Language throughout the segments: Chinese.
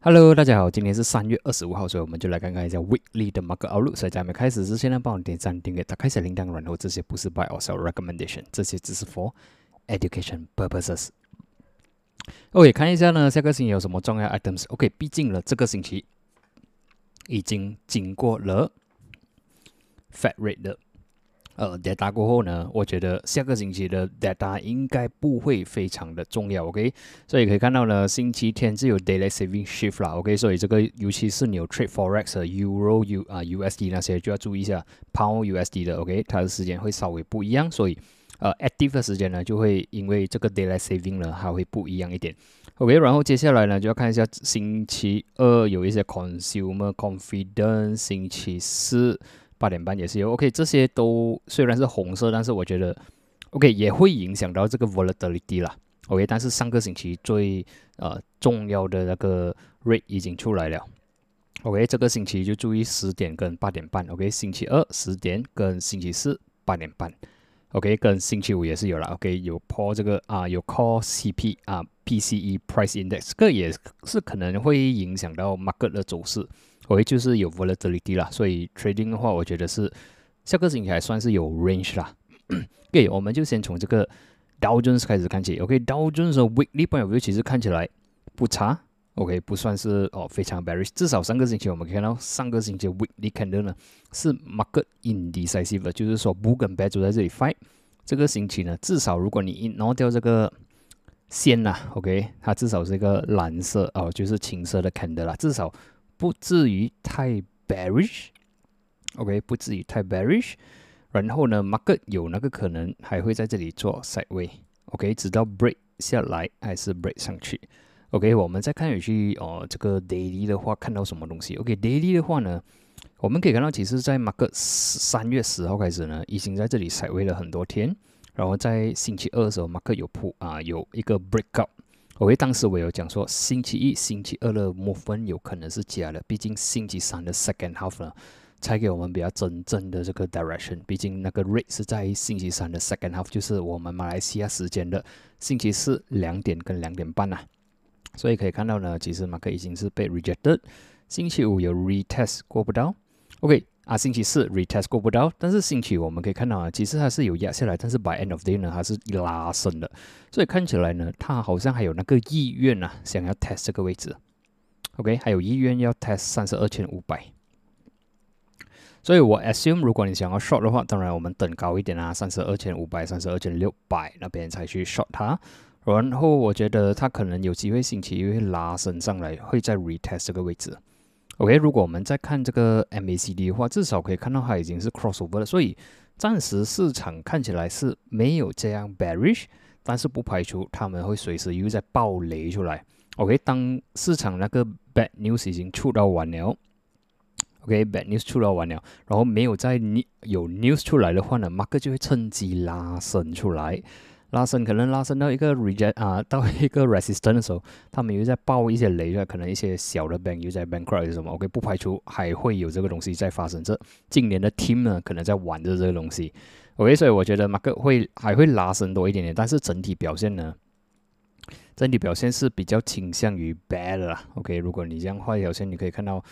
Hello，大家好，今天是三月二十五号，所以我们就来看看一下 Weekly 的 Market Outlook。所以在没开始之前呢，帮我点赞、订阅、打开小铃铛，然后这些不是 Buy or Sell Recommendation，这些只是 For Education Purposes。OK，看一下呢，下个星期有什么重要 items。OK，毕竟了这个星期已经经过了 Fed Rate 的。呃，data 过后呢，我觉得下个星期的 data 应该不会非常的重要，OK？所以可以看到呢，星期天是有 daily saving shift 啦，OK？所以这个尤其是你有 trade forex、euro、U 啊 USD 那些就要注意一下，pound USD 的，OK？它的时间会稍微不一样，所以呃，active 的时间呢就会因为这个 daily saving 呢，它会不一样一点，OK？然后接下来呢就要看一下星期二有一些 consumer confidence，星期四。八点半也是有，OK，这些都虽然是红色，但是我觉得，OK 也会影响到这个 volatility 啦，OK，但是上个星期最呃重要的那个 rate 已经出来了，OK，这个星期就注意十点跟八点半，OK，星期二十点跟星期四八点半，OK，跟星期五也是有了，OK，有 p a l l 这个啊，有 call CP 啊，PCE price index，这个也是可能会影响到 market 的走势。OK，就是有 volatility 啦，所以 trading 的话，我觉得是下个星期还算是有 range 啦。OK，我们就先从这个 Dow Jones 开始看起。OK，Dow Jones 的 weekly point of view 其实看起来不差。OK，不算是哦非常 bearish，至少上个星期我们可以看到上个星期 weekly candle 呢是 market indecisive，就是说 bull 跟 bear 都在这里 fight。这个星期呢，至少如果你 ignore 掉这个线呐，OK，它至少是一个蓝色哦，就是青色的 candle 啦，至少。不至于太 bearish，OK，不至于太 bearish。然后呢，market 有那个可能还会在这里做 sideway，OK，直到 break 下来还是 break 上去。OK，我们再看回去哦，这个 daily 的话看到什么东西？OK，daily 的话呢，我们可以看到，其实在 market 三月十号开始呢，已经在这里 sideway 了很多天。然后在星期二的时候，market 有铺啊，有一个 breakout。OK，当时我有讲说，星期一、星期二的 movement 有可能是假的，毕竟星期三的 second half 呢，才给我们比较真正的这个 direction。毕竟那个 rate 是在星期三的 second half，就是我们马来西亚时间的星期四两点跟两点半呐。所以可以看到呢，其实马克已经是被 rejected。星期五有 retest 过不到。OK。啊，星期四 retest 过不到，但是星期五我们可以看到啊，其实它是有压下来，但是 by end of day 呢，它是拉升的，所以看起来呢，它好像还有那个意愿啊，想要 test 这个位置，OK，还有意愿要 test 三十二千五百，所以我 assume 如果你想要 short 的话，当然我们等高一点啊，三十二千五百、三十二千六百那边才去 short 它，然后我觉得它可能有机会星期一会拉升上来，会在 retest 这个位置。OK，如果我们再看这个 MACD 的话，至少可以看到它已经是 crossover 了，所以暂时市场看起来是没有这样 bearish，但是不排除他们会随时又在爆雷出来。OK，当市场那个 bad news 已经出到完了，OK，bad news 出到完了，然后没有再有 news 出来的话呢，Mark 就会趁机拉升出来。拉伸可能拉伸到一个 reject 啊，到一个 resistance 的时候，他们又在爆一些雷了，可能一些小的 bank 又在 bankrupt 什么，OK，不排除还会有这个东西在发生。这今年的 team 呢，可能在玩着这个东西，OK，所以我觉得马克会还会拉伸多一点点，但是整体表现呢，整体表现是比较倾向于 bad 啦，OK，如果你这样画一条线，你可以看到。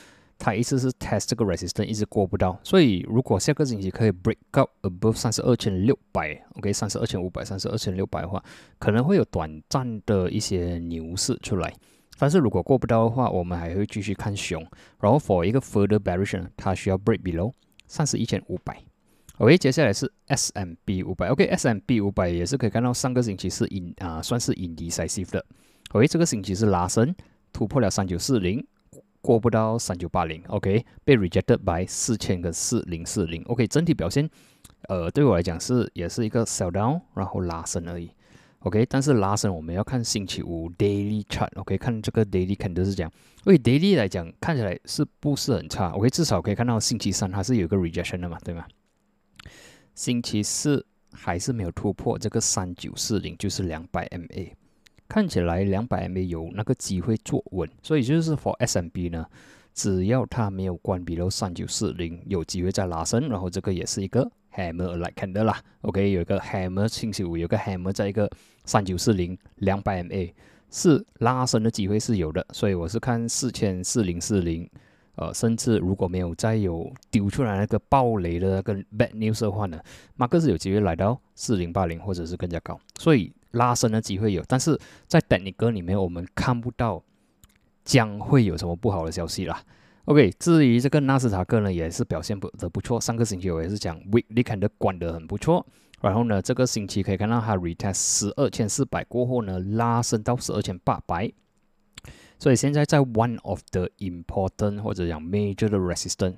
它一直是 test 这个 resistance 一直过不到，所以如果下个星期可以 break out above 三十二千六百，OK，三十二千五百、三十二千六百的话，可能会有短暂的一些牛市出来。但是如果过不到的话，我们还会继续看熊。然后 for 一个 further bearish，它需要 break below 三十一千五百。OK，接下来是 SMB 五百，OK，SMB 五百也是可以看到上个星期是引啊算是引 decisive 的。OK，这个星期是拉升突破了三九四零。过不到三九八零，OK，被 rejected by 四千跟四零四零，OK，整体表现，呃，对我来讲是也是一个 sell down，然后拉升而已，OK，但是拉升我们要看星期五 daily chart，OK，看这个 daily 肯定是讲，为 daily 来讲看起来是不是很差，OK，至少可以看到星期三它是有一个 rejection 的嘛，对吗？星期四还是没有突破这个三九四零，就是两百 MA。看起来两百 MA 有那个机会坐稳，所以就是 for SMB 呢，只要它没有关闭到三九四零，有机会再拉升，然后这个也是一个 hammer 来看的啦。OK，有一个 hammer 星期五有个 hammer 在一个三九四零两百 MA，是拉升的机会是有的，所以我是看四千四零四零，呃，甚至如果没有再有丢出来那个暴雷的那个 bad news 的话呢，马克是有机会来到四零八零或者是更加高，所以拉升的机会有，但是在等你哥里面我们看不到将会有什么不好的消息啦。OK，至于这个纳斯达克呢，也是表现不的不错，上个星期我也是讲 weekly 看的管得很不错。然后呢，这个星期可以看到它 retest 十二千四百过后呢，拉升到十二千八百。所以现在在 one of the important 或者讲 major 的 resistance，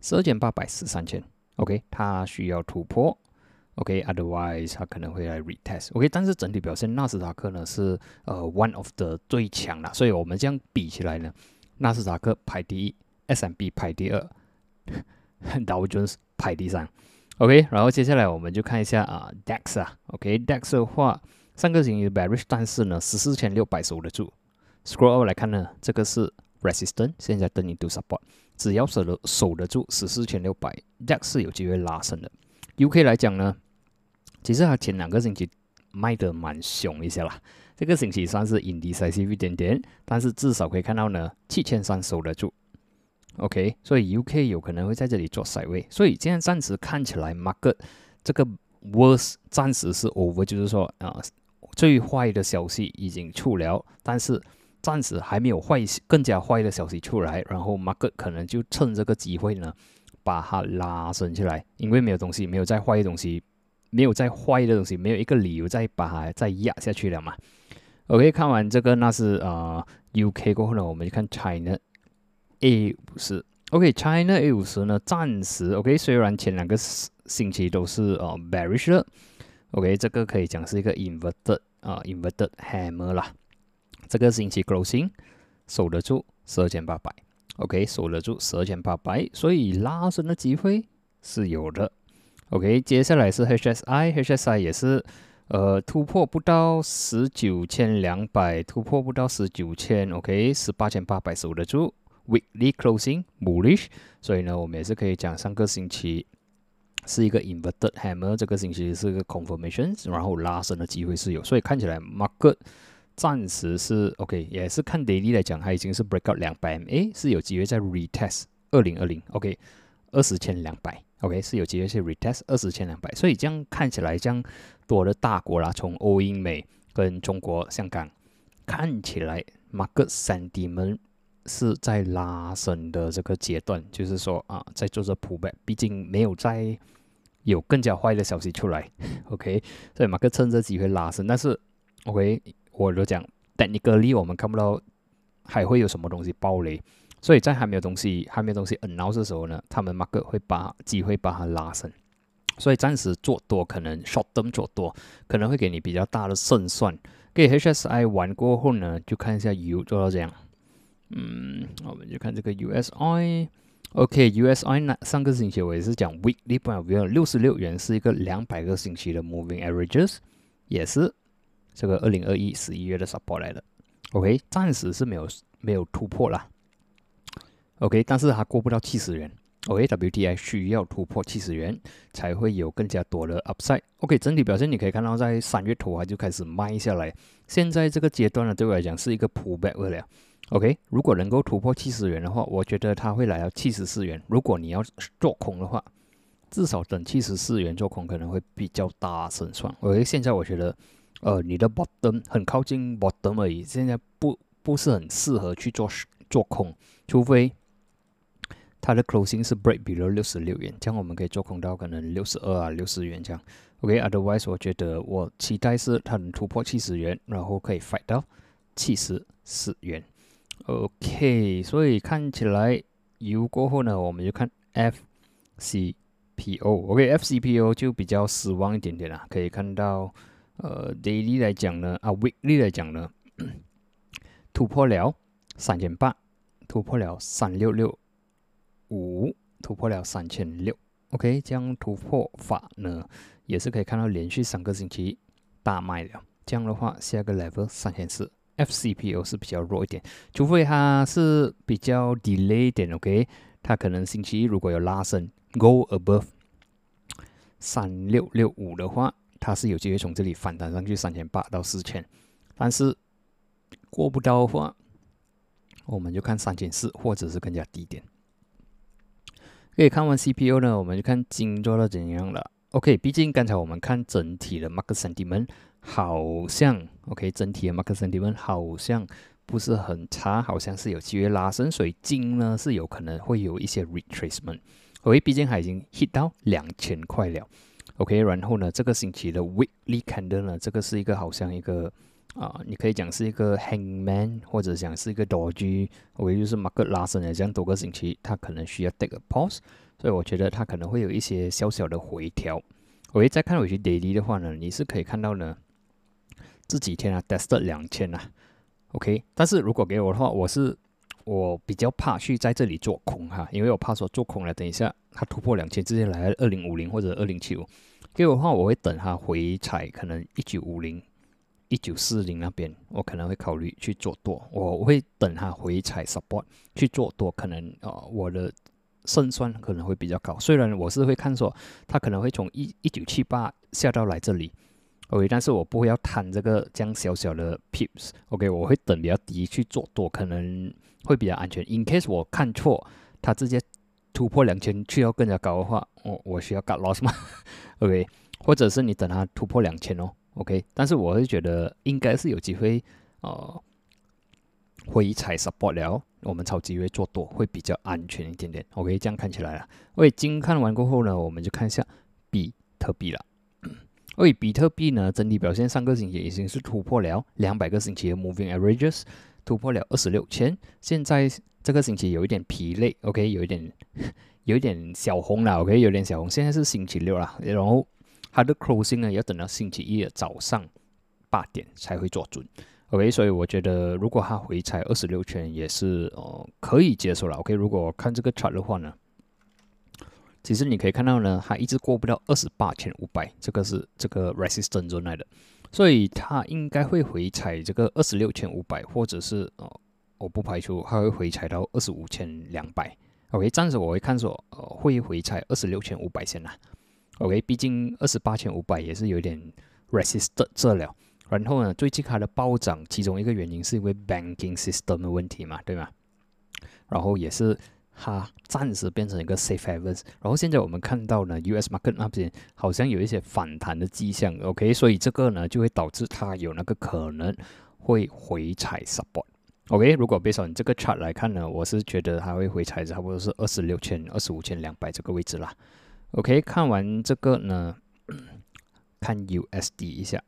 十二千八百十三千。OK，它需要突破。OK，otherwise 它可能会来 retest。OK，但是整体表现纳斯达克呢是呃 one of the 最强的，所以我们这样比起来呢，纳斯达克排第一，S&P 排第二，Dow Jones 排第三。OK，然后接下来我们就看一下啊，DAX 啊，OK，DAX 的话，上个星期 bearish，但是呢，十四千六百守得住。Scroll up 来看呢，这个是 resistance，现在等你 do support，只要守得守得住十四千六百，DAX 是有机会拉升的。UK 来讲呢，其实它前两个星期卖得蛮凶一些啦，这个星期算是 indecisive 一点点，但是至少可以看到呢，七千三守得住。OK，所以 UK 有可能会在这里做塞位，所以现在暂时看起来，market 这个 worst 暂时是 over，就是说啊，最坏的消息已经出了，但是暂时还没有坏更加坏的消息出来，然后 market 可能就趁这个机会呢，把它拉升起来，因为没有东西，没有再坏的东西，没有再坏的东西，没有一个理由再把它再压下去了嘛。OK，看完这个那是啊 UK 过后呢，我们就看 China。A 五十，OK，China A 五十呢，暂时 OK，虽然前两个星期都是呃 bearish 的，OK，这个可以讲是一个 inverted 啊 inverted hammer 啦。这个星期 closing 守得住十二千八百，OK，守得住十二千八百，所以拉升的机会是有的。OK，接下来是 HSI，HSI 也是呃突破不到十九千两百，突破不到十九千，OK，十八千八百守得住。Weekly closing bullish，所以呢，我们也是可以讲上个星期是一个 inverted hammer，这个星期是个 confirmation，然后拉升的机会是有，所以看起来 market 暂时是 OK，也是看 daily 来讲，它已经是 break out 两百 MA，是有机会在 retest 二零二零 OK 二十千两百 OK 是有机会去 retest 二十千两百，所以这样看起来，这样多的大国啦，从欧英美跟中国香港看起来 market sentiment。是在拉升的这个阶段，就是说啊，在做着铺背毕竟没有在有更加坏的消息出来，OK，所以马克趁着机会拉升，但是 OK，我都讲但一个利我们看不到还会有什么东西爆雷，所以在还没有东西还没有东西 announce 的时候呢，他们马克会把机会把它拉升，所以暂时做多可能 short term 做多可能会给你比较大的胜算，给 HSI 完过后呢，就看一下 U 做到这样。嗯，我们就看这个 USI，OK，USI 那上个星期我也是讲 weekly price，六十六元是一个两百个星期的 moving averages，也是这个二零二一十一月的 support 来的。OK，暂时是没有没有突破啦。OK，但是它过不到七十元。OK，WTI 需要突破七十元才会有更加多的 upside。OK，整体表现你可以看到，在三月头它就开始卖下来，现在这个阶段呢，对我来讲是一个 pullback 了。OK，如果能够突破七十元的话，我觉得它会来到七十四元。如果你要做空的话，至少等七十四元做空可能会比较大胜算。OK，现在我觉得，呃，你的 bottom 很靠近 bottom 而已，现在不不是很适合去做做空，除非它的 closing 是 break below 六十六元，这样我们可以做空到可能六十二啊六十元这样。OK，otherwise 我觉得我期待是它能突破七十元，然后可以 fight 到七十四元。OK，所以看起来 U 过后呢，我们就看 FCPO。OK，FCPO 就比较失望一点点啦。可以看到，呃，Daily 来讲呢，啊，Weekly 来讲呢，突破了三千八，突破了三六六五，突破了三千六。OK，这样突破法呢，也是可以看到连续三个星期大卖了。这样的话，下个 Level 三千四。FCPO 是比较弱一点，除非它是比较 delay 一点，OK，它可能星期一如果有拉升，go above 三六六五的话，它是有机会从这里反弹上去三千八到四千，但是过不到的话，我们就看三千四，或者是更加低点。可以看完 CPU 呢，我们就看金做到怎样了。OK，毕竟刚才我们看整体的 market sentiment 好像 OK，整体的 market sentiment 好像不是很差，好像是有机会拉升，所以金呢是有可能会有一些 retracement。OK，毕竟它已经 hit 到两千块了。OK，然后呢，这个星期的 weekly candle 呢，这个是一个好像一个啊，你可以讲是一个 hangman，或者讲是一个 doji，OK，就是马克拉升了这样多个星期，它可能需要 take a pause，所以我觉得它可能会有一些小小的回调。我一再看回去 daily 的话呢，你是可以看到呢，这几天啊 test 两千啊，OK，但是如果给我的话，我是。我比较怕去在这里做空哈，因为我怕说做空了，等一下它突破两千，直接来二零五零或者二零七五，给我的话，我会等它回踩，可能一九五零、一九四零那边，我可能会考虑去做多。我会等它回踩 support 去做多，可能啊，我的胜算可能会比较高。虽然我是会看说它可能会从一一九七八下到来这里。OK，但是我不会要贪这个这样小小的 pips，OK，我会等比较低去做多，可能会比较安全。In case 我看错，它直接突破两千去到更加高的话，我我需要 cut loss 吗？OK，或者是你等它突破两千哦，OK，但是我会觉得应该是有机会，呃，回踩 support 了，我们炒机会做多会比较安全一点点。OK，这样看起来了。OK，今看完过后呢，我们就看一下比特币了。为比特币呢，整体表现上个星期已经是突破了两百个星期的 moving averages，突破了二十六千。现在这个星期有一点疲累，OK，有一点 有一点小红了，OK，有点小红。现在是星期六了，然后它的 closing 呢要等到星期一的早上八点才会做准，OK，所以我觉得如果它回踩二十六圈也是哦可以接受了，OK。如果看这个 chart 的话呢？其实你可以看到呢，它一直过不到二十八千五百，这个是这个 resistance 来的，所以它应该会回踩这个二十六千五百，或者是哦，我不排除它会回踩到二十五千两百。OK，暂时我会看说，呃，会回踩二十六千五百先啦。OK，毕竟二十八千五百也是有点 resistance 这了。然后呢，最近它的暴涨，其中一个原因是因为 banking system 的问题嘛，对吗？然后也是。它暂时变成一个 safe haven，然后现在我们看到呢，US market 那边好像有一些反弹的迹象，OK，所以这个呢就会导致它有那个可能会回踩 support，OK，如果 based on 这个 chart 来看呢，我是觉得它会回踩差不多是二十六千、二十五千两百这个位置啦，OK，看完这个呢，看 USD 一下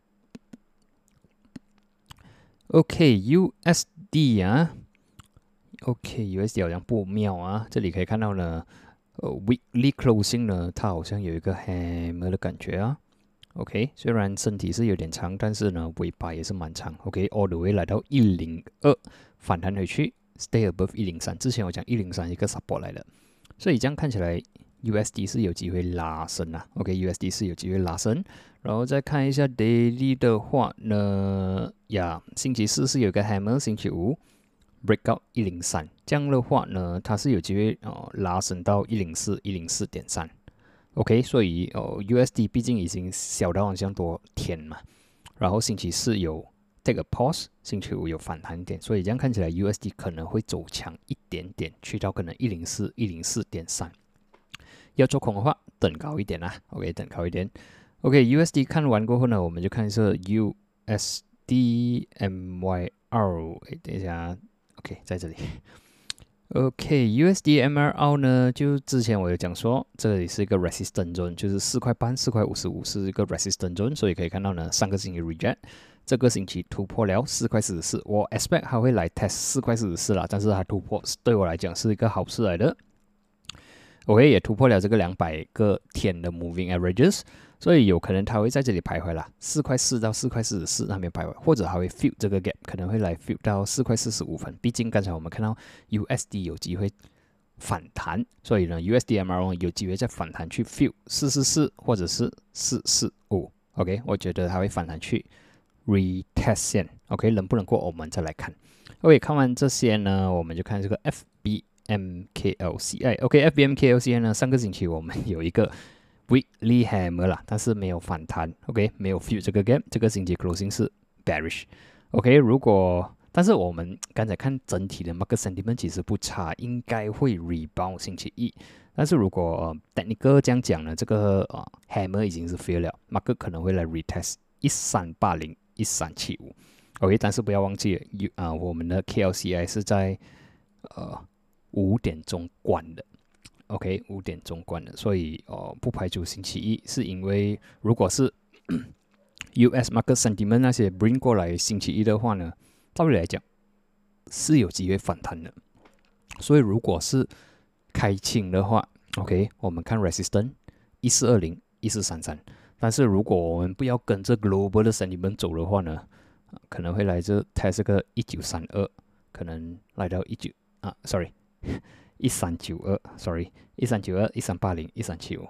，OK，USD 啊。OK，USD 好像不妙啊！这里可以看到呢，呃，Weekly Closing 呢，它好像有一个 Hammer 的感觉啊。OK，虽然身体是有点长，但是呢，尾巴也是蛮长。OK，All the way 来到一零二，反弹回去，Stay above 一零三。之前我讲一零三一个 Support 来的，所以这样看起来 USD 是有机会拉升啊。OK，USD 是有机会拉升。然后再看一下 Daily 的话呢，呀，星期四是有个 Hammer，星期五。breakout 一零三，这样的话呢，它是有机会哦拉升到一零四一零四点三，OK，所以哦 USD 毕竟已经小到好像多天嘛，然后星期四有 take a pause，星期五有反弹点，所以这样看起来 USD 可能会走强一点点，去到可能一零四一零四点三。要做空的话，等高一点啦，OK，等高一点。OK，USD 看完过后呢，我们就看一下 USDMYR，哎，等一下。OK，在这里。OK，USDMRL 呢，就之前我有讲说，这里是一个 resistance zone，就是四块半、四块五十五是一个 resistance zone，所以可以看到呢，上个星期 reject，这个星期突破了四块四十四。我 expect 它会来 test 四块四十四啦，但是它突破对我来讲是一个好事来的。OK，也突破了这个两百个天的 moving averages。所以有可能它会在这里徘徊啦，四块四到四块四十四那边徘徊，或者还会 fill 这个 gap，可能会来 fill 到四块四十五分。毕竟刚才我们看到 USD 有机会反弹，所以呢 USD MRO 有机会再反弹去 fill 四四四或者是四四五。OK，我觉得它会反弹去 retest 线。OK，能不能过我们再来看。OK，看完这些呢，我们就看这个 FB M K L C I。OK，FBMKLCI 呢，上个星期我们有一个。Weekly hammer 啦，但是没有反弹，OK，没有 fill 这个 gap，这个星期 closing 是 bearish，OK，如果但是我们刚才看整体的 market sentiment 其实不差，应该会 rebound 星期一。但是如果 technical 这样讲呢，这个呃 hammer 已经是 fail 了，market 可能会来 retest 一三八零一三七五。OK，但是不要忘记，有啊我们的 KLCI 是在呃五点钟关的。OK，五点钟关的，所以哦不排除星期一是因为如果是 US market sentiment 那些 bring 过来星期一的话呢？照理来讲是有机会反弹的，所以如果是开清的话，OK，我们看 resistance 一四二零一四三三，但是如果我们不要跟着 global 的 sentiment 走的话呢，可能会来这 test 个一九三二，可能来到一九啊，sorry，一三九二，sorry，一三九二一三八零一三七五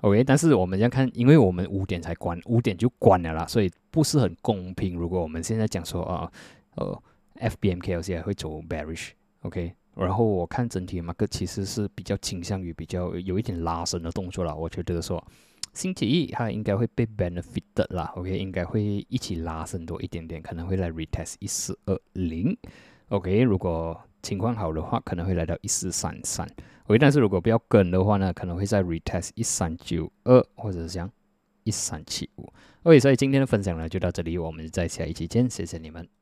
，OK，但是我们要看，因为我们五点才关，五点就关了啦，所以不是很公平。如果我们现在讲说啊。呃，FBMKLC 会走 bearish，OK，然后我看整体马克其实是比较倾向于比较有一点拉升的动作了。我觉得说星期一它应该会被 benefited 啦，OK，应该会一起拉升多一点点，可能会来 retest 一四二零，OK，如果情况好的话，可能会来到一四三三，OK，但是如果不要跟的话呢，可能会在 retest 一三九二或者是像一三七五，OK，所以今天的分享呢就到这里，我们在下一期见，谢谢你们。